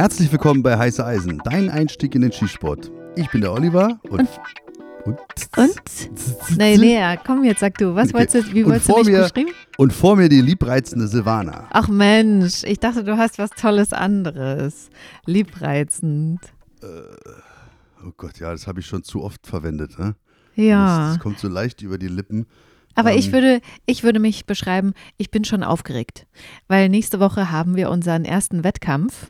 Herzlich willkommen bei Heiße Eisen, dein Einstieg in den Skisport. Ich bin der Oliver und. Und? und? Nee, Lea, komm jetzt, sag du. Was okay. wolltest du, wie wolltest du mich mir, beschreiben? Und vor mir die liebreizende Silvana. Ach Mensch, ich dachte, du hast was Tolles anderes. Liebreizend. Äh, oh Gott, ja, das habe ich schon zu oft verwendet. Ne? Ja. Das, das kommt so leicht über die Lippen. Aber ich, ähm. würde, ich würde mich beschreiben, ich bin schon aufgeregt, weil nächste Woche haben wir unseren ersten Wettkampf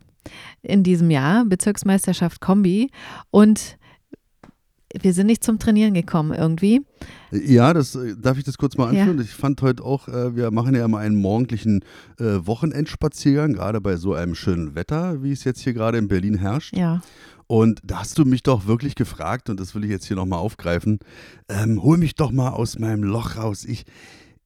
in diesem Jahr, Bezirksmeisterschaft Kombi. Und wir sind nicht zum Trainieren gekommen irgendwie. Ja, das äh, darf ich das kurz mal anführen. Ja. Ich fand heute auch, äh, wir machen ja immer einen morgendlichen äh, Wochenendspaziergang, gerade bei so einem schönen Wetter, wie es jetzt hier gerade in Berlin herrscht. Ja. Und da hast du mich doch wirklich gefragt, und das will ich jetzt hier nochmal aufgreifen, ähm, hol mich doch mal aus meinem Loch raus. Ich,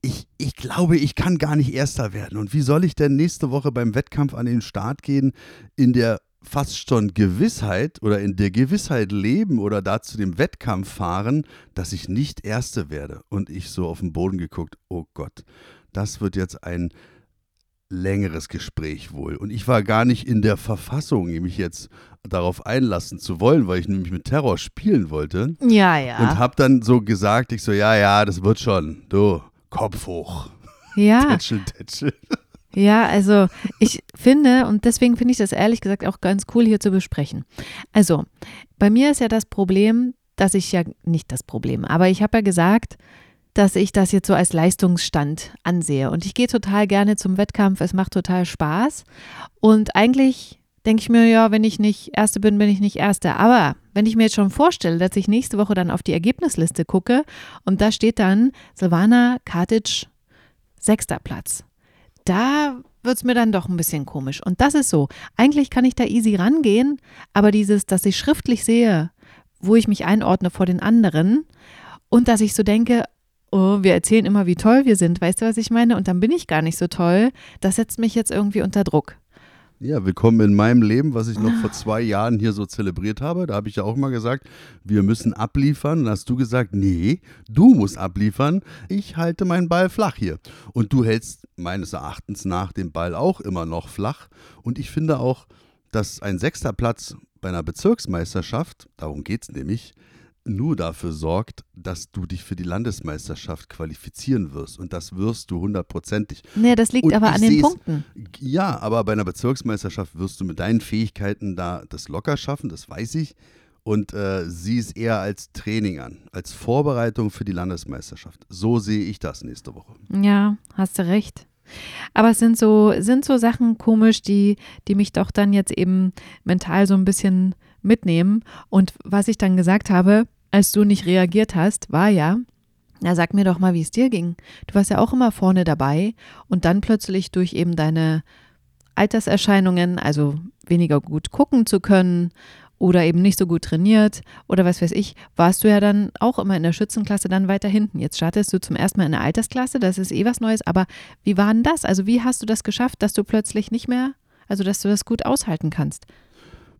ich, ich glaube, ich kann gar nicht Erster werden. Und wie soll ich denn nächste Woche beim Wettkampf an den Start gehen, in der fast schon Gewissheit oder in der Gewissheit leben oder da zu dem Wettkampf fahren, dass ich nicht Erste werde? Und ich so auf den Boden geguckt, oh Gott, das wird jetzt ein längeres Gespräch wohl. Und ich war gar nicht in der Verfassung, mich jetzt darauf einlassen zu wollen, weil ich nämlich mit Terror spielen wollte. Ja, ja. Und habe dann so gesagt, ich so, ja, ja, das wird schon. Du, Kopf hoch. Ja. Tätschel, tätschel. Ja, also ich finde, und deswegen finde ich das ehrlich gesagt auch ganz cool hier zu besprechen. Also, bei mir ist ja das Problem, dass ich ja, nicht das Problem, aber ich habe ja gesagt, dass ich das jetzt so als Leistungsstand ansehe. Und ich gehe total gerne zum Wettkampf, es macht total Spaß. Und eigentlich denke ich mir, ja, wenn ich nicht Erste bin, bin ich nicht Erste. Aber wenn ich mir jetzt schon vorstelle, dass ich nächste Woche dann auf die Ergebnisliste gucke und da steht dann Silvana Katic sechster Platz, da wird es mir dann doch ein bisschen komisch. Und das ist so. Eigentlich kann ich da easy rangehen, aber dieses, dass ich schriftlich sehe, wo ich mich einordne vor den anderen und dass ich so denke, oh, wir erzählen immer, wie toll wir sind, weißt du, was ich meine? Und dann bin ich gar nicht so toll. Das setzt mich jetzt irgendwie unter Druck. Ja, willkommen in meinem Leben, was ich noch vor zwei Jahren hier so zelebriert habe. Da habe ich ja auch mal gesagt, wir müssen abliefern. Dann hast du gesagt, nee, du musst abliefern. Ich halte meinen Ball flach hier. Und du hältst meines Erachtens nach den Ball auch immer noch flach. Und ich finde auch, dass ein sechster Platz bei einer Bezirksmeisterschaft, darum geht es nämlich, nur dafür sorgt, dass du dich für die Landesmeisterschaft qualifizieren wirst. Und das wirst du hundertprozentig. Nee, das liegt und aber an den Punkten. Ja, aber bei einer Bezirksmeisterschaft wirst du mit deinen Fähigkeiten da das locker schaffen, das weiß ich. Und äh, sieh es eher als Training an, als Vorbereitung für die Landesmeisterschaft. So sehe ich das nächste Woche. Ja, hast du recht. Aber es sind so, sind so Sachen komisch, die, die mich doch dann jetzt eben mental so ein bisschen mitnehmen. Und was ich dann gesagt habe, als du nicht reagiert hast, war ja, na sag mir doch mal, wie es dir ging. Du warst ja auch immer vorne dabei und dann plötzlich durch eben deine Alterserscheinungen, also weniger gut gucken zu können oder eben nicht so gut trainiert oder was weiß ich, warst du ja dann auch immer in der Schützenklasse dann weiter hinten. Jetzt startest du zum ersten Mal in der Altersklasse, das ist eh was Neues, aber wie war denn das? Also wie hast du das geschafft, dass du plötzlich nicht mehr, also dass du das gut aushalten kannst?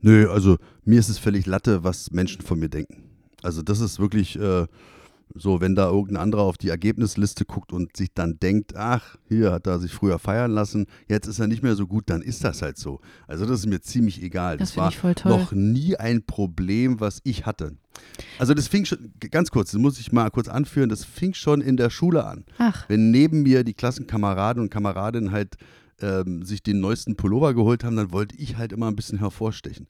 Nö, also mir ist es völlig Latte, was Menschen von mir denken. Also das ist wirklich äh, so, wenn da irgendein anderer auf die Ergebnisliste guckt und sich dann denkt, ach, hier hat er sich früher feiern lassen, jetzt ist er nicht mehr so gut, dann ist das halt so. Also das ist mir ziemlich egal. Das, das war ich voll toll. noch nie ein Problem, was ich hatte. Also das fing schon, ganz kurz, das muss ich mal kurz anführen, das fing schon in der Schule an. Ach. Wenn neben mir die Klassenkameraden und Kameradinnen halt ähm, sich den neuesten Pullover geholt haben, dann wollte ich halt immer ein bisschen hervorstechen.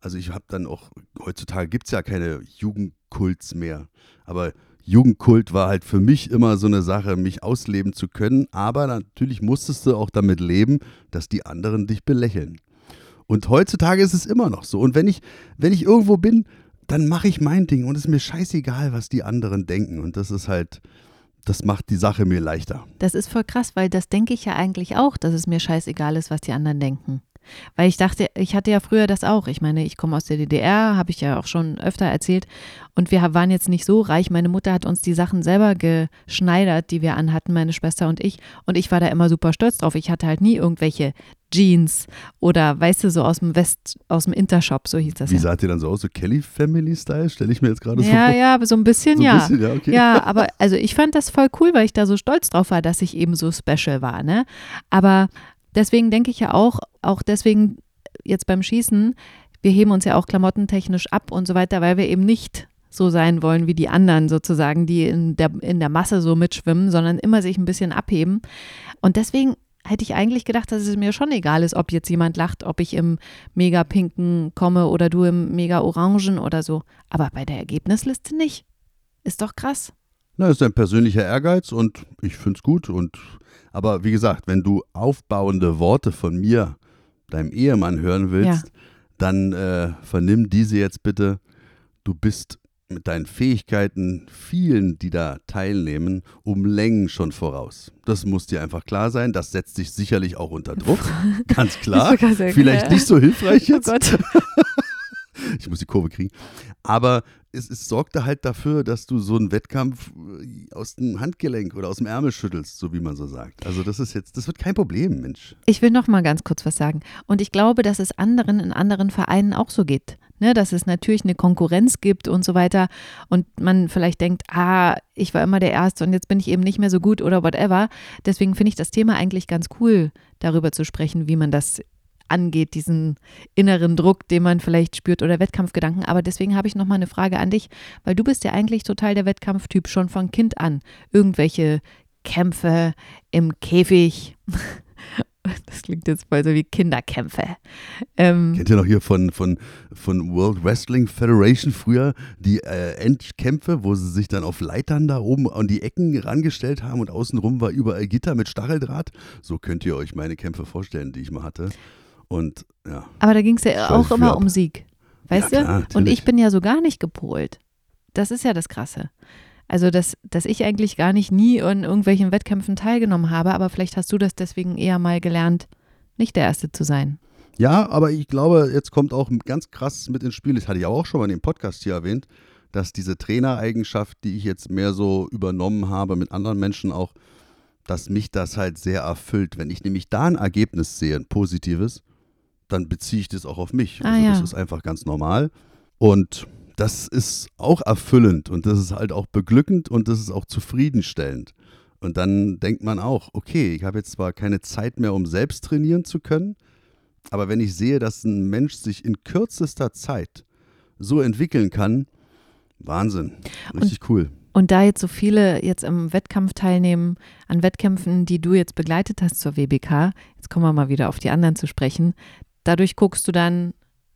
Also ich habe dann auch, heutzutage gibt es ja keine Jugendkults mehr, aber Jugendkult war halt für mich immer so eine Sache, mich ausleben zu können, aber natürlich musstest du auch damit leben, dass die anderen dich belächeln. Und heutzutage ist es immer noch so. Und wenn ich, wenn ich irgendwo bin, dann mache ich mein Ding und es ist mir scheißegal, was die anderen denken. Und das ist halt, das macht die Sache mir leichter. Das ist voll krass, weil das denke ich ja eigentlich auch, dass es mir scheißegal ist, was die anderen denken. Weil ich dachte, ich hatte ja früher das auch. Ich meine, ich komme aus der DDR, habe ich ja auch schon öfter erzählt. Und wir waren jetzt nicht so reich. Meine Mutter hat uns die Sachen selber geschneidert, die wir anhatten, meine Schwester und ich. Und ich war da immer super stolz drauf. Ich hatte halt nie irgendwelche Jeans oder weißt du, so aus dem West, aus dem Intershop, so hieß das. Wie ja. sah ihr dann so aus? So Kelly Family Style? Stelle ich mir jetzt gerade so ja, vor. Ja, ja, so ein bisschen, so ein ja. Bisschen, ja, okay. ja, aber also ich fand das voll cool, weil ich da so stolz drauf war, dass ich eben so special war, ne? Aber deswegen denke ich ja auch, auch deswegen jetzt beim Schießen, wir heben uns ja auch klamottentechnisch ab und so weiter, weil wir eben nicht so sein wollen wie die anderen sozusagen, die in der, in der Masse so mitschwimmen, sondern immer sich ein bisschen abheben. Und deswegen hätte ich eigentlich gedacht, dass es mir schon egal ist, ob jetzt jemand lacht, ob ich im mega pinken komme oder du im mega orangen oder so. Aber bei der Ergebnisliste nicht. Ist doch krass. Na, ist ein persönlicher Ehrgeiz und ich finde es gut. Und, aber wie gesagt, wenn du aufbauende Worte von mir, deinem Ehemann, hören willst, ja. dann äh, vernimm diese jetzt bitte. Du bist mit deinen Fähigkeiten vielen, die da teilnehmen, um Längen schon voraus. Das muss dir einfach klar sein. Das setzt dich sicherlich auch unter Druck. Ganz klar. Vielleicht nicht so hilfreich oh jetzt. Oh Gott. ich muss die Kurve kriegen. Aber es, es sorgte halt dafür, dass du so einen Wettkampf äh, aus dem Handgelenk oder aus dem Ärmel schüttelst, so wie man so sagt. Also das ist jetzt, das wird kein Problem, Mensch. Ich will noch mal ganz kurz was sagen. Und ich glaube, dass es anderen in anderen Vereinen auch so geht ne, dass es natürlich eine Konkurrenz gibt und so weiter und man vielleicht denkt, ah, ich war immer der Erste und jetzt bin ich eben nicht mehr so gut oder whatever. Deswegen finde ich das Thema eigentlich ganz cool, darüber zu sprechen, wie man das angeht, diesen inneren Druck, den man vielleicht spürt oder Wettkampfgedanken. Aber deswegen habe ich noch mal eine Frage an dich, weil du bist ja eigentlich total der Wettkampftyp schon von Kind an. Irgendwelche Kämpfe im Käfig Das klingt jetzt voll so wie Kinderkämpfe. Ähm, Kennt ihr noch hier von, von, von World Wrestling Federation früher die äh, Endkämpfe, wo sie sich dann auf Leitern da oben an die Ecken rangestellt haben und außenrum war überall Gitter mit Stacheldraht? So könnt ihr euch meine Kämpfe vorstellen, die ich mal hatte. Und ja. Aber da ging es ja auch immer um Sieg. Weißt ja, klar, du? Und ich bin ja so gar nicht gepolt. Das ist ja das Krasse. Also, dass, dass ich eigentlich gar nicht nie in irgendwelchen Wettkämpfen teilgenommen habe, aber vielleicht hast du das deswegen eher mal gelernt, nicht der Erste zu sein. Ja, aber ich glaube, jetzt kommt auch ganz krass mit ins Spiel, das hatte ich auch schon mal in dem Podcast hier erwähnt, dass diese Trainereigenschaft, die ich jetzt mehr so übernommen habe mit anderen Menschen auch, dass mich das halt sehr erfüllt. Wenn ich nämlich da ein Ergebnis sehe, ein positives, dann beziehe ich das auch auf mich. Ah, also ja. das ist einfach ganz normal. Und das ist auch erfüllend und das ist halt auch beglückend und das ist auch zufriedenstellend. Und dann denkt man auch, okay, ich habe jetzt zwar keine Zeit mehr, um selbst trainieren zu können, aber wenn ich sehe, dass ein Mensch sich in kürzester Zeit so entwickeln kann, Wahnsinn, richtig und, cool. Und da jetzt so viele jetzt im Wettkampf teilnehmen, an Wettkämpfen, die du jetzt begleitet hast zur WBK, jetzt kommen wir mal wieder auf die anderen zu sprechen, dadurch guckst du dann,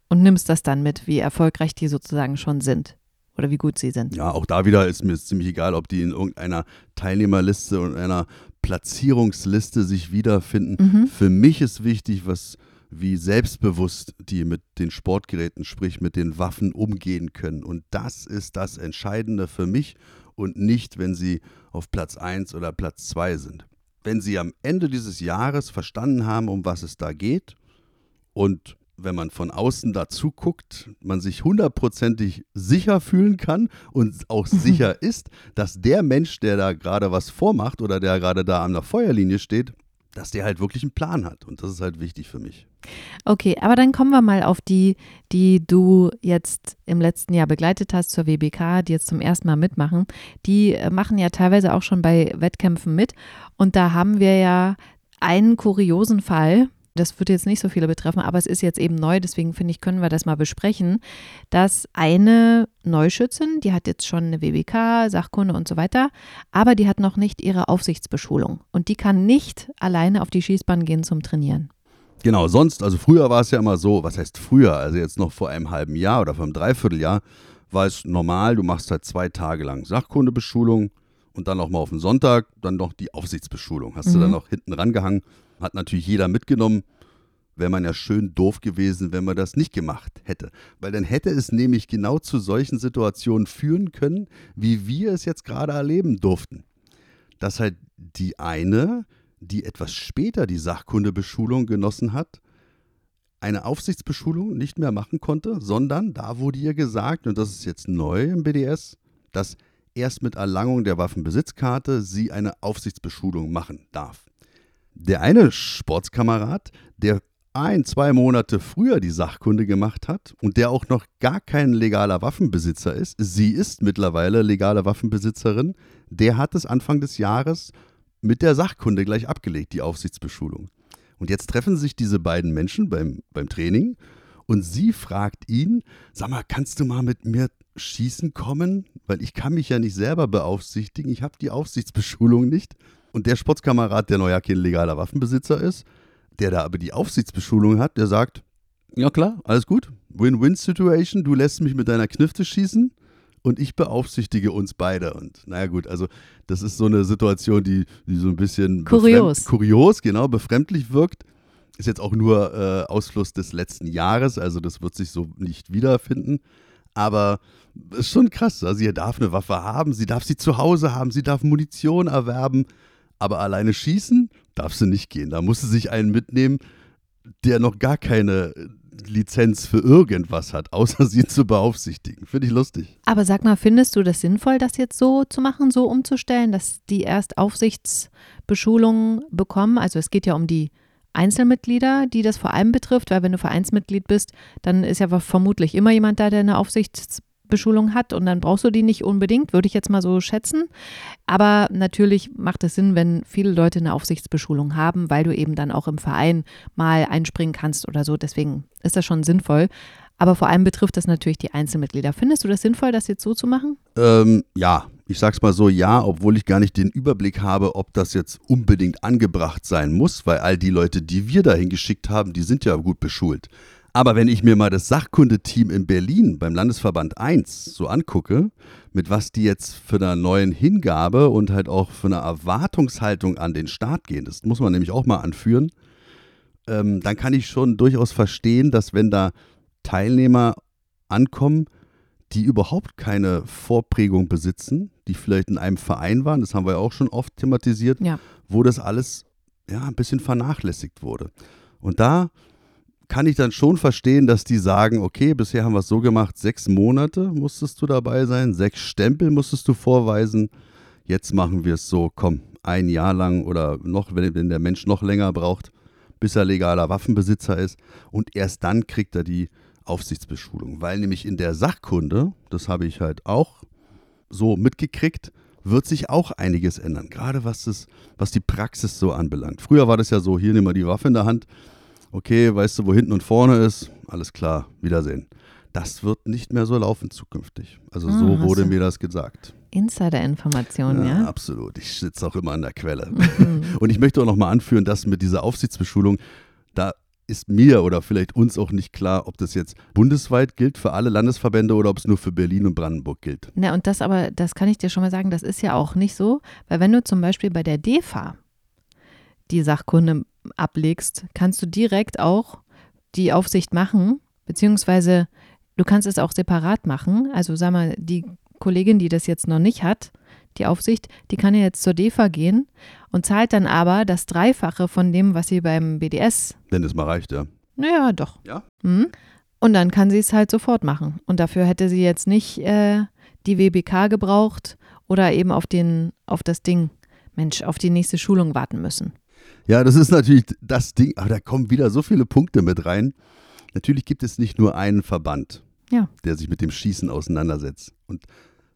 und nimmst das dann mit, wie erfolgreich die sozusagen schon sind oder wie gut sie sind. Ja, auch da wieder ist mir ziemlich egal, ob die in irgendeiner Teilnehmerliste und einer Platzierungsliste sich wiederfinden. Mhm. Für mich ist wichtig, was wie selbstbewusst die mit den Sportgeräten, sprich mit den Waffen umgehen können. Und das ist das Entscheidende für mich und nicht, wenn sie auf Platz 1 oder Platz 2 sind. Wenn sie am Ende dieses Jahres verstanden haben, um was es da geht und wenn man von außen dazu guckt, man sich hundertprozentig sicher fühlen kann und auch sicher ist, dass der Mensch, der da gerade was vormacht oder der gerade da an der Feuerlinie steht, dass der halt wirklich einen Plan hat. Und das ist halt wichtig für mich. Okay, aber dann kommen wir mal auf die, die du jetzt im letzten Jahr begleitet hast zur WBK, die jetzt zum ersten Mal mitmachen. Die äh, machen ja teilweise auch schon bei Wettkämpfen mit. Und da haben wir ja einen kuriosen Fall, das wird jetzt nicht so viele betreffen, aber es ist jetzt eben neu, deswegen finde ich, können wir das mal besprechen, dass eine Neuschützin, die hat jetzt schon eine WBK, Sachkunde und so weiter, aber die hat noch nicht ihre Aufsichtsbeschulung und die kann nicht alleine auf die Schießbahn gehen zum Trainieren. Genau, sonst, also früher war es ja immer so, was heißt früher, also jetzt noch vor einem halben Jahr oder vor einem Dreivierteljahr, war es normal, du machst halt zwei Tage lang Sachkundebeschulung und dann noch mal auf den Sonntag, dann noch die Aufsichtsbeschulung. Hast mhm. du dann noch hinten rangehangen hat natürlich jeder mitgenommen. Wäre man ja schön doof gewesen, wenn man das nicht gemacht hätte. Weil dann hätte es nämlich genau zu solchen Situationen führen können, wie wir es jetzt gerade erleben durften. Dass halt die eine, die etwas später die Sachkundebeschulung genossen hat, eine Aufsichtsbeschulung nicht mehr machen konnte, sondern da wurde ihr gesagt, und das ist jetzt neu im BDS, dass erst mit Erlangung der Waffenbesitzkarte sie eine Aufsichtsbeschulung machen darf. Der eine Sportskamerad, der ein, zwei Monate früher die Sachkunde gemacht hat und der auch noch gar kein legaler Waffenbesitzer ist, sie ist mittlerweile legale Waffenbesitzerin, der hat es Anfang des Jahres mit der Sachkunde gleich abgelegt, die Aufsichtsbeschulung. Und jetzt treffen sich diese beiden Menschen beim, beim Training und sie fragt ihn, sag mal, kannst du mal mit mir schießen kommen? Weil ich kann mich ja nicht selber beaufsichtigen, ich habe die Aufsichtsbeschulung nicht. Und der Sportskamerad, der neuer kein legaler Waffenbesitzer ist, der da aber die Aufsichtsbeschulung hat, der sagt, ja klar, alles gut, Win-Win-Situation, du lässt mich mit deiner Knifte schießen und ich beaufsichtige uns beide. Und naja gut, also das ist so eine Situation, die, die so ein bisschen kurios, kurios genau, befremdlich wirkt. Ist jetzt auch nur äh, Ausfluss des letzten Jahres, also das wird sich so nicht wiederfinden. Aber ist schon krass. Also sie darf eine Waffe haben, sie darf sie zu Hause haben, sie darf Munition erwerben, aber alleine schießen darf sie nicht gehen. Da muss sie sich einen mitnehmen, der noch gar keine Lizenz für irgendwas hat, außer sie zu beaufsichtigen. Finde ich lustig. Aber sag mal, findest du das sinnvoll, das jetzt so zu machen, so umzustellen, dass die erst Aufsichtsbeschulungen bekommen? Also es geht ja um die Einzelmitglieder, die das vor allem betrifft, weil wenn du Vereinsmitglied bist, dann ist ja vermutlich immer jemand da, der eine Aufsichtsbeschulung hat und dann brauchst du die nicht unbedingt, würde ich jetzt mal so schätzen. Aber natürlich macht es Sinn, wenn viele Leute eine Aufsichtsbeschulung haben, weil du eben dann auch im Verein mal einspringen kannst oder so. Deswegen ist das schon sinnvoll. Aber vor allem betrifft das natürlich die Einzelmitglieder. Findest du das sinnvoll, das jetzt so zu machen? Ähm, ja, ich sag's mal so, ja, obwohl ich gar nicht den Überblick habe, ob das jetzt unbedingt angebracht sein muss, weil all die Leute, die wir dahin geschickt haben, die sind ja gut beschult. Aber wenn ich mir mal das Sachkundeteam in Berlin beim Landesverband 1 so angucke, mit was die jetzt für eine neuen Hingabe und halt auch für eine Erwartungshaltung an den Start gehen, das muss man nämlich auch mal anführen, ähm, dann kann ich schon durchaus verstehen, dass wenn da Teilnehmer ankommen, die überhaupt keine Vorprägung besitzen, die vielleicht in einem Verein waren, das haben wir ja auch schon oft thematisiert, ja. wo das alles ja ein bisschen vernachlässigt wurde. Und da kann ich dann schon verstehen, dass die sagen, okay, bisher haben wir es so gemacht, sechs Monate musstest du dabei sein, sechs Stempel musstest du vorweisen, jetzt machen wir es so, komm, ein Jahr lang oder noch, wenn, der Mensch noch länger braucht, bis er legaler Waffenbesitzer ist. Und erst dann kriegt er die Aufsichtsbeschulung, weil nämlich in der Sachkunde, das habe ich halt auch so mitgekriegt, wird sich auch einiges ändern, gerade was, das, was die Praxis so anbelangt. Früher war das ja so, hier nimm mal die Waffe in der Hand, okay, weißt du, wo hinten und vorne ist, alles klar, Wiedersehen. Das wird nicht mehr so laufen zukünftig. Also ah, so wurde mir das gesagt. Insider-Informationen, ja, ja? Absolut. Ich sitze auch immer an der Quelle. Mhm. Und ich möchte auch nochmal anführen, dass mit dieser Aufsichtsbeschulung, da ist mir oder vielleicht uns auch nicht klar, ob das jetzt bundesweit gilt für alle Landesverbände oder ob es nur für Berlin und Brandenburg gilt. Na, und das aber, das kann ich dir schon mal sagen, das ist ja auch nicht so, weil wenn du zum Beispiel bei der DEFA die Sachkunde ablegst, kannst du direkt auch die Aufsicht machen, beziehungsweise du kannst es auch separat machen. Also sag mal, die Kollegin, die das jetzt noch nicht hat, die Aufsicht, die kann ja jetzt zur DEFA gehen und zahlt dann aber das Dreifache von dem, was sie beim BDS. Wenn es mal reicht, ja. Naja, doch. Ja. Mhm. Und dann kann sie es halt sofort machen. Und dafür hätte sie jetzt nicht äh, die WBK gebraucht oder eben auf, den, auf das Ding, Mensch, auf die nächste Schulung warten müssen. Ja, das ist natürlich das Ding, aber da kommen wieder so viele Punkte mit rein. Natürlich gibt es nicht nur einen Verband, ja. der sich mit dem Schießen auseinandersetzt. Und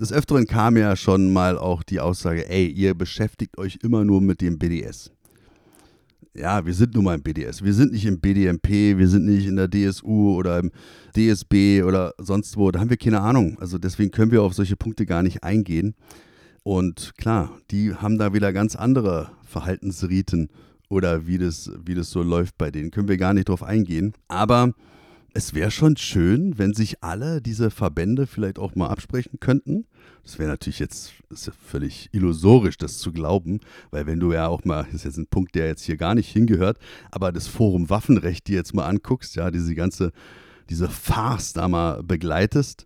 des Öfteren kam ja schon mal auch die Aussage, ey, ihr beschäftigt euch immer nur mit dem BDS. Ja, wir sind nun mal im BDS. Wir sind nicht im BDMP, wir sind nicht in der DSU oder im DSB oder sonst wo. Da haben wir keine Ahnung. Also deswegen können wir auf solche Punkte gar nicht eingehen. Und klar, die haben da wieder ganz andere Verhaltensriten oder wie das, wie das so läuft bei denen. Können wir gar nicht drauf eingehen. Aber es wäre schon schön, wenn sich alle diese Verbände vielleicht auch mal absprechen könnten. Das wäre natürlich jetzt ja völlig illusorisch, das zu glauben, weil wenn du ja auch mal, das ist jetzt ein Punkt, der jetzt hier gar nicht hingehört, aber das Forum Waffenrecht dir jetzt mal anguckst, ja, diese ganze, diese Farce da mal begleitest,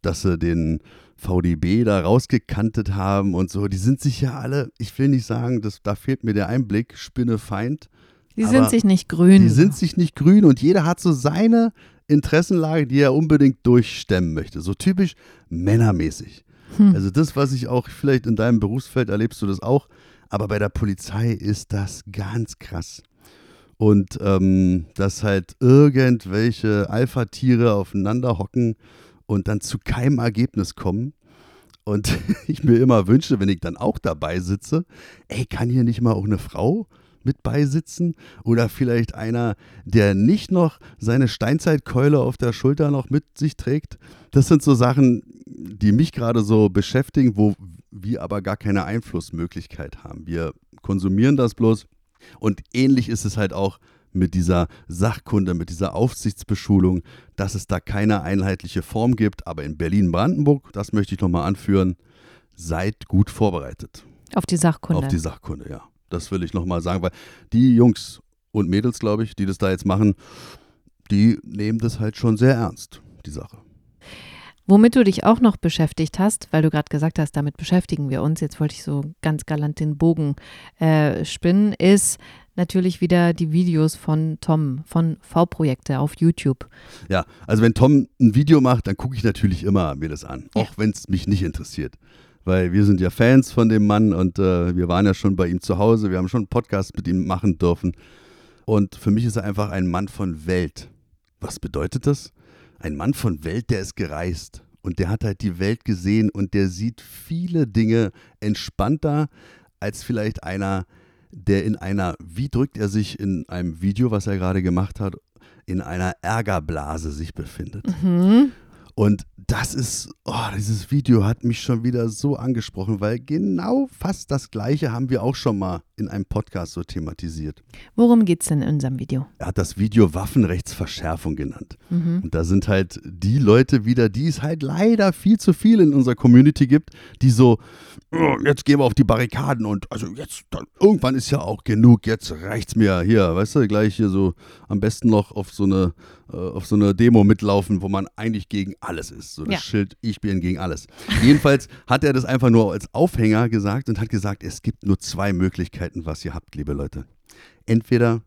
dass sie den VDB da rausgekantet haben und so, die sind sich ja alle, ich will nicht sagen, das, da fehlt mir der Einblick, Spinnefeind. Die sind sich nicht grün. Die sind sich nicht grün und jeder hat so seine Interessenlage, die er unbedingt durchstemmen möchte. So typisch männermäßig. Hm. Also das, was ich auch, vielleicht in deinem Berufsfeld erlebst du das auch, aber bei der Polizei ist das ganz krass. Und ähm, dass halt irgendwelche Alpha-Tiere aufeinander hocken und dann zu keinem Ergebnis kommen. Und ich mir immer wünsche, wenn ich dann auch dabei sitze, ey, kann hier nicht mal auch eine Frau mit beisitzen oder vielleicht einer, der nicht noch seine Steinzeitkeule auf der Schulter noch mit sich trägt. Das sind so Sachen, die mich gerade so beschäftigen, wo wir aber gar keine Einflussmöglichkeit haben. Wir konsumieren das bloß und ähnlich ist es halt auch mit dieser Sachkunde, mit dieser Aufsichtsbeschulung, dass es da keine einheitliche Form gibt. Aber in Berlin-Brandenburg, das möchte ich nochmal anführen, seid gut vorbereitet. Auf die Sachkunde. Auf die Sachkunde, ja. Das will ich nochmal sagen, weil die Jungs und Mädels, glaube ich, die das da jetzt machen, die nehmen das halt schon sehr ernst, die Sache. Womit du dich auch noch beschäftigt hast, weil du gerade gesagt hast, damit beschäftigen wir uns, jetzt wollte ich so ganz galant den Bogen äh, spinnen, ist natürlich wieder die Videos von Tom, von V-Projekte auf YouTube. Ja, also wenn Tom ein Video macht, dann gucke ich natürlich immer mir das an, auch ja. wenn es mich nicht interessiert. Weil wir sind ja Fans von dem Mann und äh, wir waren ja schon bei ihm zu Hause, wir haben schon einen Podcast mit ihm machen dürfen. Und für mich ist er einfach ein Mann von Welt. Was bedeutet das? Ein Mann von Welt, der ist gereist und der hat halt die Welt gesehen und der sieht viele Dinge entspannter als vielleicht einer, der in einer, wie drückt er sich in einem Video, was er gerade gemacht hat, in einer Ärgerblase sich befindet. Mhm. Und das ist, oh, dieses Video hat mich schon wieder so angesprochen, weil genau fast das Gleiche haben wir auch schon mal in einem Podcast so thematisiert. Worum geht es denn in unserem Video? Er hat das Video Waffenrechtsverschärfung genannt. Mhm. Und da sind halt die Leute wieder, die es halt leider viel zu viel in unserer Community gibt, die so, oh, jetzt gehen wir auf die Barrikaden und also jetzt, dann, irgendwann ist ja auch genug, jetzt reicht's mir hier, weißt du, gleich hier so am besten noch auf so eine, äh, auf so eine Demo mitlaufen, wo man eigentlich gegen alles ist. So das ja. Schild, ich bin gegen alles. Jedenfalls hat er das einfach nur als Aufhänger gesagt und hat gesagt, es gibt nur zwei Möglichkeiten, was ihr habt, liebe Leute. Entweder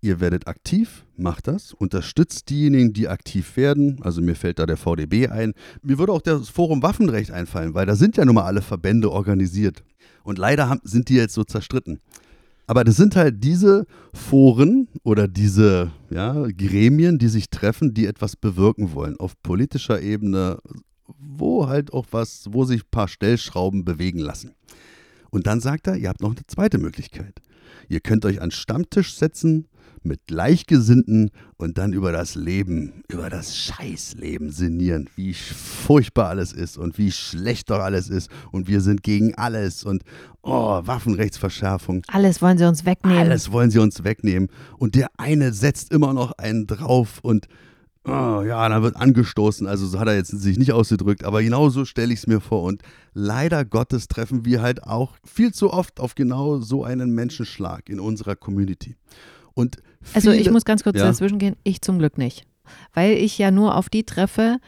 ihr werdet aktiv, macht das, unterstützt diejenigen, die aktiv werden. Also mir fällt da der VDB ein. Mir würde auch das Forum Waffenrecht einfallen, weil da sind ja nun mal alle Verbände organisiert. Und leider haben, sind die jetzt so zerstritten. Aber das sind halt diese Foren oder diese ja, Gremien, die sich treffen, die etwas bewirken wollen auf politischer Ebene, wo halt auch was, wo sich ein paar Stellschrauben bewegen lassen. Und dann sagt er, ihr habt noch eine zweite Möglichkeit. Ihr könnt euch an Stammtisch setzen mit Gleichgesinnten und dann über das Leben, über das Scheißleben sinnieren, wie furchtbar alles ist und wie schlecht doch alles ist und wir sind gegen alles und oh, Waffenrechtsverschärfung. Alles wollen sie uns wegnehmen. Alles wollen sie uns wegnehmen und der eine setzt immer noch einen drauf und oh, ja, dann wird angestoßen. Also so hat er jetzt sich nicht ausgedrückt, aber genau so stelle ich es mir vor. Und leider Gottes treffen wir halt auch viel zu oft auf genau so einen Menschenschlag in unserer Community. Und also ich muss ganz kurz ja. dazwischen gehen, ich zum Glück nicht. Weil ich ja nur auf die treffe,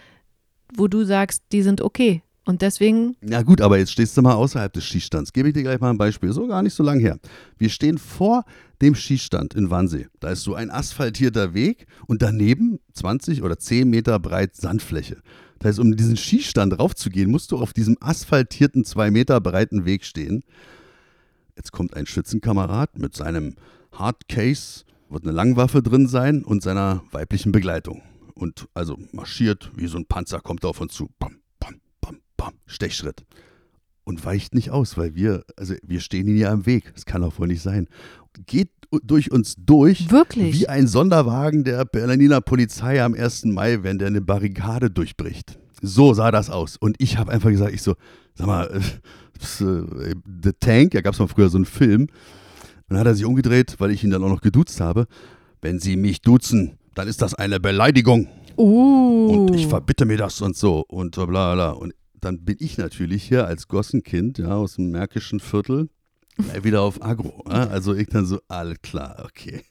wo du sagst, die sind okay. Und deswegen. Ja, gut, aber jetzt stehst du mal außerhalb des Schießstands. Gebe ich dir gleich mal ein Beispiel. So gar nicht so lange her. Wir stehen vor dem Schießstand in Wannsee. Da ist so ein asphaltierter Weg und daneben 20 oder 10 Meter breit Sandfläche. Das heißt, um diesen Schießstand raufzugehen, musst du auf diesem asphaltierten, zwei Meter breiten Weg stehen. Jetzt kommt ein Schützenkamerad mit seinem Hardcase, wird eine Langwaffe drin sein und seiner weiblichen Begleitung. Und also marschiert wie so ein Panzer, kommt auf uns zu. Bam, bam, Stechschritt. Und weicht nicht aus, weil wir, also wir stehen ihn ja im Weg. Das kann auch wohl nicht sein. Geht durch uns durch. Wirklich? Wie ein Sonderwagen der Berliner Polizei am 1. Mai, wenn der eine Barrikade durchbricht. So sah das aus. Und ich habe einfach gesagt, ich so, sag mal, äh, äh The Tank, da gab es mal früher so einen Film, dann hat er sich umgedreht, weil ich ihn dann auch noch geduzt habe. Wenn Sie mich duzen, dann ist das eine Beleidigung. Uh. Und ich verbitte mir das und so und bla bla. Und dann bin ich natürlich hier als Gossenkind ja, aus dem märkischen Viertel wieder auf Agro. Ja? Also ich dann so, alles klar, okay.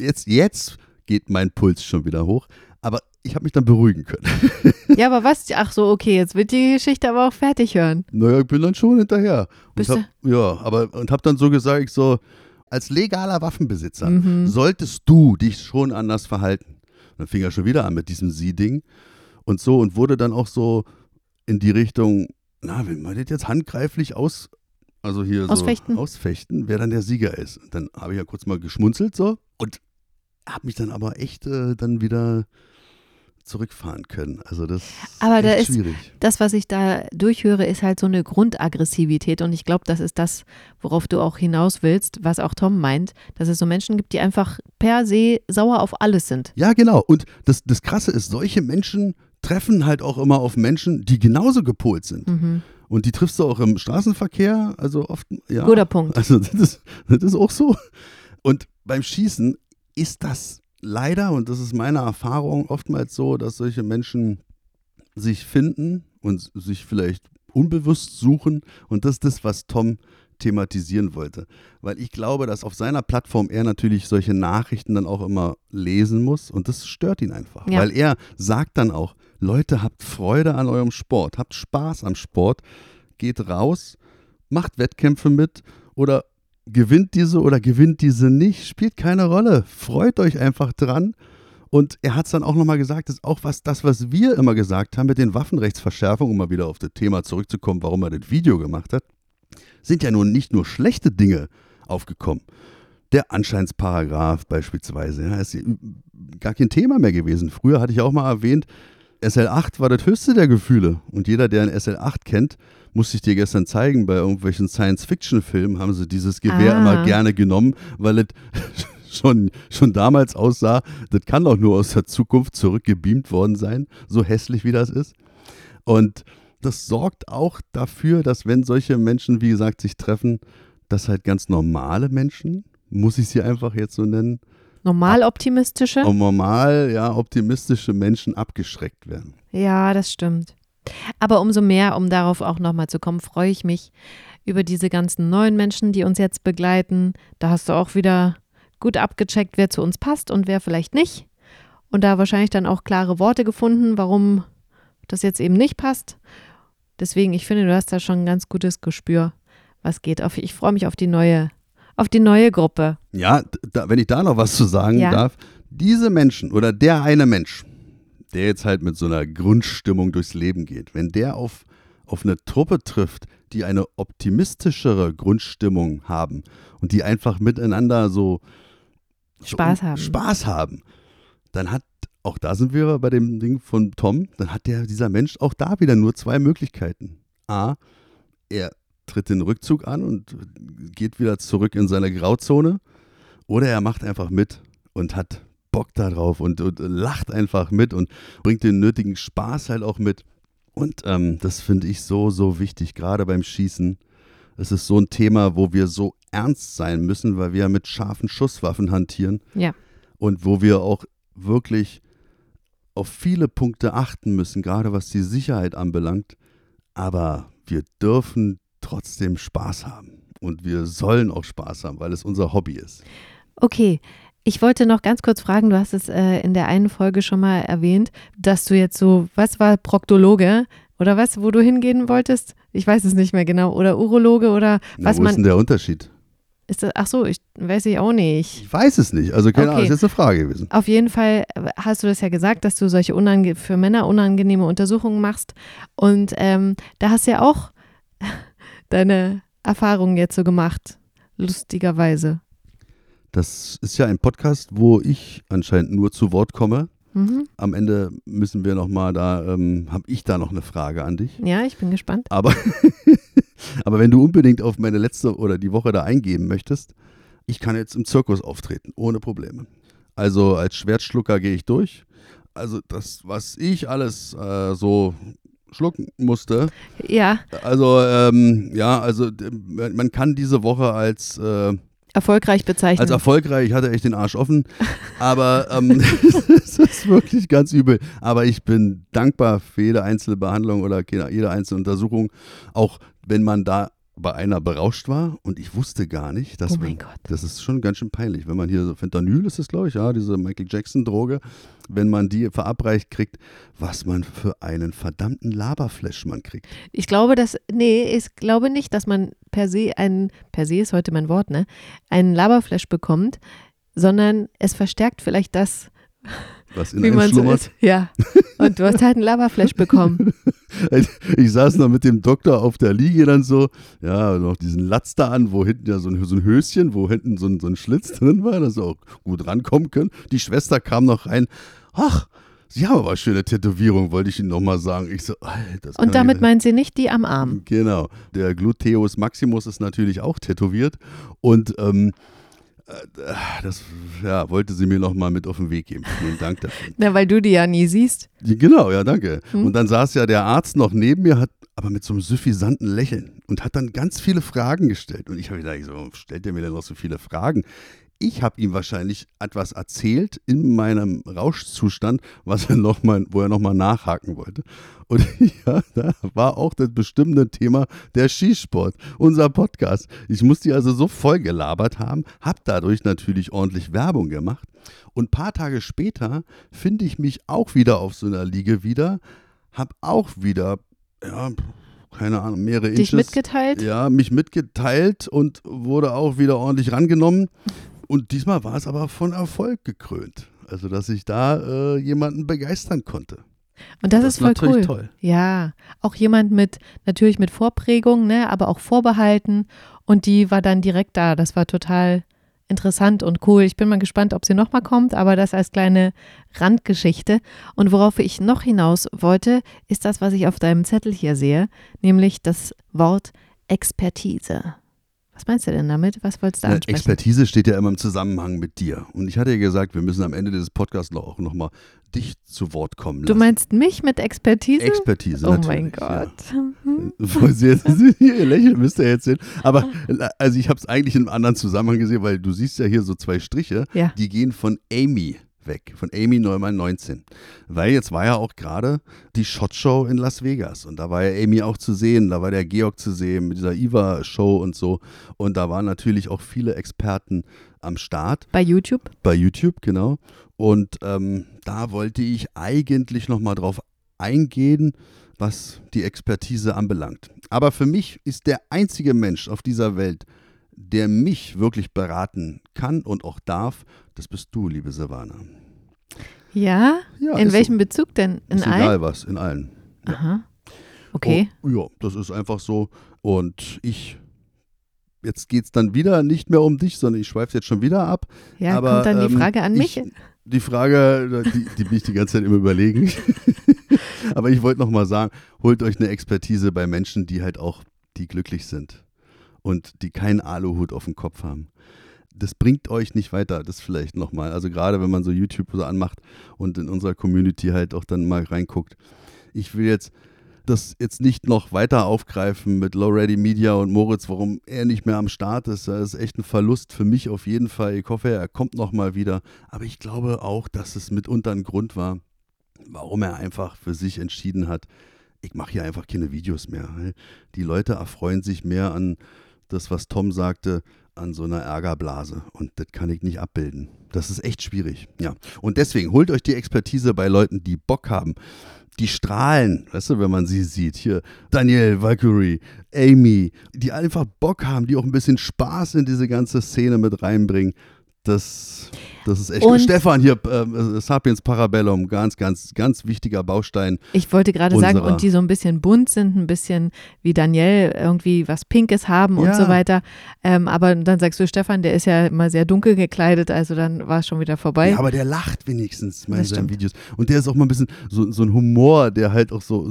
Jetzt, jetzt geht mein Puls schon wieder hoch. Aber ich habe mich dann beruhigen können. ja, aber was? Ach so, okay, jetzt wird die Geschichte aber auch fertig hören. Naja, ich bin dann schon hinterher. Bist hab, du? Ja, aber und habe dann so gesagt, ich so, als legaler Waffenbesitzer mhm. solltest du dich schon anders verhalten. Und dann fing er schon wieder an mit diesem Sie-Ding und so und wurde dann auch so in die Richtung, na, wenn man das jetzt handgreiflich aus, also hier ausfechten. so ausfechten, wer dann der Sieger ist. Und dann habe ich ja kurz mal geschmunzelt so und habe mich dann aber echt äh, dann wieder zurückfahren können. Also das Aber ist da ist- schwierig. Das, was ich da durchhöre, ist halt so eine Grundaggressivität. Und ich glaube, das ist das, worauf du auch hinaus willst, was auch Tom meint, dass es so Menschen gibt, die einfach per se sauer auf alles sind. Ja, genau. Und das, das Krasse ist, solche Menschen treffen halt auch immer auf Menschen, die genauso gepolt sind. Mhm. Und die triffst du auch im Straßenverkehr, also oft, ja. Guter Punkt. Also das ist, das ist auch so. Und beim Schießen ist das leider, und das ist meine Erfahrung, oftmals so, dass solche Menschen sich finden und sich vielleicht unbewusst suchen. Und das ist das, was Tom thematisieren wollte. Weil ich glaube, dass auf seiner Plattform er natürlich solche Nachrichten dann auch immer lesen muss und das stört ihn einfach. Ja. Weil er sagt dann auch, Leute, habt Freude an eurem Sport, habt Spaß am Sport, geht raus, macht Wettkämpfe mit oder gewinnt diese oder gewinnt diese nicht, spielt keine Rolle. Freut euch einfach dran. Und er hat es dann auch nochmal gesagt, ist auch was, das, was wir immer gesagt haben mit den Waffenrechtsverschärfungen, um mal wieder auf das Thema zurückzukommen, warum er das Video gemacht hat, sind ja nun nicht nur schlechte Dinge aufgekommen. Der Anscheinsparagraph beispielsweise, ja, ist gar kein Thema mehr gewesen. Früher hatte ich auch mal erwähnt, SL8 war das höchste der Gefühle. Und jeder, der ein SL8 kennt, musste ich dir gestern zeigen, bei irgendwelchen Science-Fiction-Filmen haben sie dieses Gewehr Ah. immer gerne genommen, weil es schon, schon damals aussah, das kann doch nur aus der Zukunft zurückgebeamt worden sein, so hässlich wie das ist. Und das sorgt auch dafür, dass wenn solche Menschen, wie gesagt, sich treffen, dass halt ganz normale Menschen, muss ich sie einfach jetzt so nennen, Normal optimistische? normal, ja, optimistische Menschen abgeschreckt werden. Ja, das stimmt. Aber umso mehr, um darauf auch nochmal zu kommen, freue ich mich über diese ganzen neuen Menschen, die uns jetzt begleiten. Da hast du auch wieder gut abgecheckt, wer zu uns passt und wer vielleicht nicht. Und da wahrscheinlich dann auch klare Worte gefunden, warum das jetzt eben nicht passt. Deswegen, ich finde, du hast da schon ein ganz gutes Gespür, was geht. Auf, ich freue mich auf die neue, auf die neue Gruppe. Ja, da, wenn ich da noch was zu sagen Ja. darf, diese Menschen oder der eine Mensch, der jetzt halt mit so einer Grundstimmung durchs Leben geht, wenn der auf, auf eine Truppe trifft, die eine optimistischere Grundstimmung haben und die einfach miteinander so Spaß so haben. Spaß haben, dann hat, auch da sind wir bei dem Ding von Tom, dann hat der, dieser Mensch auch da wieder nur zwei Möglichkeiten. A, er tritt den Rückzug an und geht wieder zurück in seine Grauzone oder er macht einfach mit und hat Bock darauf und, und lacht einfach mit und bringt den nötigen Spaß halt auch mit. Und ähm, das finde ich so, so wichtig, gerade beim Schießen. Es ist so ein Thema, wo wir so ernst sein müssen, weil wir mit scharfen Schusswaffen hantieren. Ja. Und wo wir auch wirklich auf viele Punkte achten müssen, gerade was die Sicherheit anbelangt. Aber wir dürfen trotzdem Spaß haben. Und wir sollen auch Spaß haben, weil es unser Hobby ist. Okay, ich wollte noch ganz kurz fragen, du hast es äh, in der einen Folge schon mal erwähnt, dass du jetzt so, was war Proktologe oder was, wo du hingehen wolltest? Ich weiß es nicht mehr genau. Oder Urologe oder Na, was wo ist denn man. der Unterschied? Ist das, ach so, ich weiß ich auch nicht. Ich weiß es nicht. Also keine Ahnung, Okay. das ist jetzt eine Frage gewesen. Auf jeden Fall hast du das ja gesagt, dass du solche unange für Männer unangenehme Untersuchungen machst. Und ähm, da hast du ja auch deine Erfahrungen jetzt so gemacht, lustigerweise. Das ist ja ein Podcast, wo ich anscheinend nur zu Wort komme. Mhm. Am Ende müssen wir noch mal da, ähm, habe ich da noch eine Frage an dich. Ja, ich bin gespannt. Aber, aber wenn du unbedingt auf meine letzte oder die Woche da eingehen möchtest, ich kann jetzt im Zirkus auftreten, ohne Probleme. Also als Schwertschlucker gehe ich durch. Also das, was ich alles äh, so schlucken musste. Ja, Also ähm, ja, also d- man kann diese Woche als äh, erfolgreich bezeichnen. als erfolgreich, ich hatte echt den Arsch offen, aber ähm, es ist wirklich ganz übel. Aber ich bin dankbar für jede einzelne Behandlung oder jede einzelne Untersuchung, auch wenn man da bei einer berauscht war und ich wusste gar nicht, dass oh man, mein Gott. das ist schon ganz schön peinlich, wenn man hier so Fentanyl ist es, glaube ich, ja, diese Michael Jackson Droge, wenn man die verabreicht kriegt, was man für einen verdammten Laberflash man kriegt. Ich glaube, dass, nee, ich glaube nicht, dass man per se einen, per se ist heute mein Wort, ne, einen Laberflash bekommt, sondern es verstärkt vielleicht das, Was in wie einem man so schlummert. ist. Ja. Und du hast halt einen Laberflash bekommen. Ich saß noch mit dem Doktor auf der Liege dann so, ja, noch diesen Latz da an, wo hinten ja so ein, so ein Höschen, wo hinten so ein, so ein Schlitz drin war, dass wir auch gut rankommen können. Die Schwester kam noch rein. Ach, Sie haben aber schöne Tätowierung, wollte ich Ihnen nochmal sagen. Ich so, das Und damit meint sie nicht die am Arm. Genau. Der Gluteus Maximus ist natürlich auch tätowiert. Und ähm, äh, das ja, wollte sie mir nochmal mit auf den Weg geben. Vielen Dank dafür. Na, weil du die ja nie siehst. Genau, ja, danke. Hm. Und dann saß ja der Arzt noch neben mir, hat aber mit so einem suffisanten Lächeln und hat dann ganz viele Fragen gestellt. Und ich habe gedacht, so, stellt er mir denn noch so viele Fragen? Ich habe ihm wahrscheinlich etwas erzählt in meinem Rauschzustand, was er noch mal, wo er nochmal nachhaken wollte. Und ja, da war auch das bestimmte Thema der Skisport, unser Podcast. Ich musste die also so voll gelabert haben, habe dadurch natürlich ordentlich Werbung gemacht. Und ein paar Tage später finde ich mich auch wieder auf so einer Liege wieder, habe auch wieder, ja, keine Ahnung, mehrere Dich Inches. mitgeteilt? Ja, mich mitgeteilt und wurde auch wieder ordentlich rangenommen. Und diesmal war es aber von Erfolg gekrönt. Also, dass ich da äh, jemanden begeistern konnte. Und das, das ist voll natürlich cool. toll. Ja, auch jemand mit, natürlich mit Vorprägung, ne, aber auch Vorbehalten. Und die war dann direkt da. Das war total interessant und cool. Ich bin mal gespannt, ob sie nochmal kommt, aber das als kleine Randgeschichte. Und worauf ich noch hinaus wollte, ist das, was ich auf deinem Zettel hier sehe, nämlich das Wort Expertise. Was meinst du denn damit? Was wolltest du ansprechen? Expertise steht ja immer im Zusammenhang mit dir. Und ich hatte ja gesagt, wir müssen am Ende dieses Podcasts auch nochmal dich zu Wort kommen lassen. Du meinst mich mit Expertise? Expertise, Oh mein Gott. Ja. ihr lächeln müsst ihr jetzt sehen. Aber also ich habe es eigentlich in einem anderen Zusammenhang gesehen, weil du siehst ja hier so zwei Striche, ja. die gehen von Amy weg, von Amy Neumann 19. Weil jetzt war ja auch gerade die Shot Show in Las Vegas und da war ja Amy auch zu sehen, da war der Georg zu sehen mit dieser Iva-Show und so. Und da waren natürlich auch viele Experten am Start. Bei YouTube? Bei YouTube, genau. Und ähm, da wollte ich eigentlich nochmal drauf eingehen, was die Expertise anbelangt. Aber für mich ist der einzige Mensch auf dieser Welt, der mich wirklich beraten kann und auch darf, das bist du, liebe Savannah. Ja? ja in welchem so. Bezug denn? In ist allen? Egal was, in allen. Ja. Aha. Okay. Oh, ja, das ist einfach so. Und ich jetzt geht es dann wieder nicht mehr um dich, sondern ich schweife jetzt schon wieder ab. Ja, Aber, kommt dann die ähm, Frage an mich? Ich, die Frage, die, die bin ich die ganze Zeit immer überlegen. Aber ich wollte nochmal sagen, holt euch eine Expertise bei Menschen, die halt auch, die glücklich sind und die keinen Aluhut auf dem Kopf haben. Das bringt euch nicht weiter, das vielleicht nochmal. Also gerade wenn man so YouTube so anmacht und in unserer Community halt auch dann mal reinguckt. Ich will jetzt das jetzt nicht noch weiter aufgreifen mit Low Ready Media und Moritz, warum er nicht mehr am Start ist. Das ist echt ein Verlust für mich auf jeden Fall. Ich hoffe, er kommt nochmal wieder. Aber ich glaube auch, dass es mitunter ein Grund war, warum er einfach für sich entschieden hat, ich mache hier einfach keine Videos mehr. Die Leute erfreuen sich mehr an das, was Tom sagte, an so einer Ärgerblase. Und das kann ich nicht abbilden. Das ist echt schwierig. Ja. Und deswegen holt euch die Expertise bei Leuten, die Bock haben. Die strahlen, weißt du, wenn man sie sieht. Hier Daniel, Valkyrie, Amy, die einfach Bock haben, die auch ein bisschen Spaß in diese ganze Szene mit reinbringen. Das, das ist echt Und- Stefan hier, äh, Sapiens Parabellum, ganz, ganz, ganz wichtiger Baustein. Ich wollte gerade sagen, und die so ein bisschen bunt sind, ein bisschen wie Daniel irgendwie was Pinkes haben und Ja. so weiter. Ähm, aber dann sagst du, Stefan, der ist ja immer sehr dunkel gekleidet, also dann war es schon wieder vorbei. Ja, aber der lacht wenigstens mal in seinen. Videos. Und der ist auch mal ein bisschen so, so ein Humor, der halt auch so,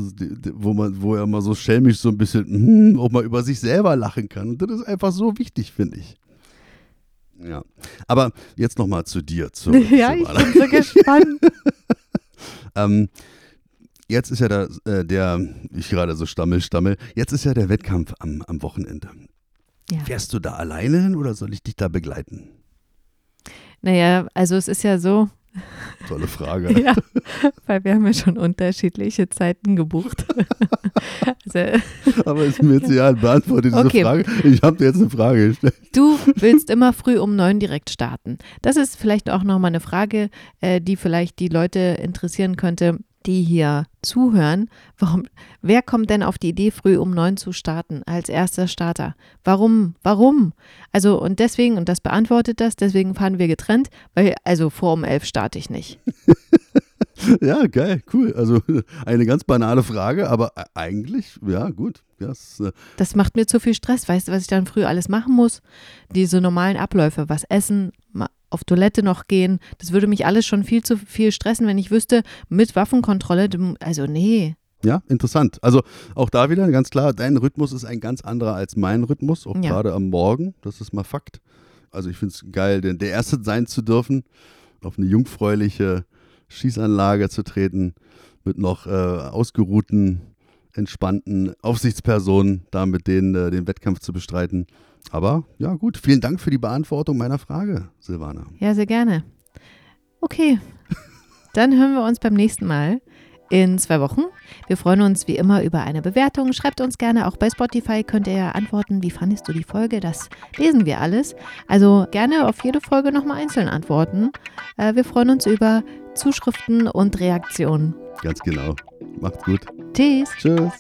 wo, man, wo er mal so schelmisch so ein bisschen hm, auch mal über sich selber lachen kann. Und das ist einfach so wichtig, finde ich. Ja. Aber jetzt nochmal zu dir. Zu, ja, zu ich bin so gespannt. ähm, jetzt ist ja der, äh, der, ich gerade so stammel, stammel, jetzt ist ja der Wettkampf am, am Wochenende. Ja. Fährst du da alleine hin oder soll ich dich da begleiten? Naja, also es ist ja so, Tolle Frage. ja, weil wir haben ja schon unterschiedliche Zeiten gebucht. also, Aber ist mir jetzt ja beantwortet diese Okay. Frage. Ich habe dir jetzt eine Frage gestellt. Du willst immer früh um neun direkt starten. Das ist vielleicht auch nochmal eine Frage, äh, die vielleicht die Leute interessieren könnte, die hier zuhören. Warum, wer kommt denn auf die Idee, früh um neun zu starten als erster Starter? Warum? Warum? Also und deswegen, und das beantwortet das, deswegen fahren wir getrennt, weil also vor um elf starte ich nicht. Ja, geil, cool. Also eine ganz banale Frage, aber e- eigentlich, ja, gut. Ja, es, äh, Das macht mir zu viel Stress. Weißt du, was ich dann früh alles machen muss? Diese normalen Abläufe, was essen, auf Toilette noch gehen. Das würde mich alles schon viel zu viel stressen, wenn ich wüsste, mit Waffenkontrolle, also nee. Ja, interessant. Also auch da wieder ganz klar, dein Rhythmus ist ein ganz anderer als mein Rhythmus, auch Ja. gerade am Morgen. Das ist mal Fakt. Also ich finde es geil, der Erste sein zu dürfen, auf eine jungfräuliche Schießanlage zu treten, mit noch äh, ausgeruhten, entspannten Aufsichtspersonen, da mit denen äh, den Wettkampf zu bestreiten. Aber ja, gut, vielen Dank für die Beantwortung meiner Frage, Silvana. Ja, sehr gerne. Okay, dann hören wir uns beim nächsten Mal in zwei Wochen. Wir freuen uns wie immer über eine Bewertung. Schreibt uns gerne auch bei Spotify, könnt ihr ja antworten, wie fandest du die Folge? Das lesen wir alles. Also gerne auf jede Folge nochmal einzeln antworten. Äh, wir freuen uns über Zuschriften und Reaktionen. Ganz genau. Macht's gut. Tschüss. Tschüss.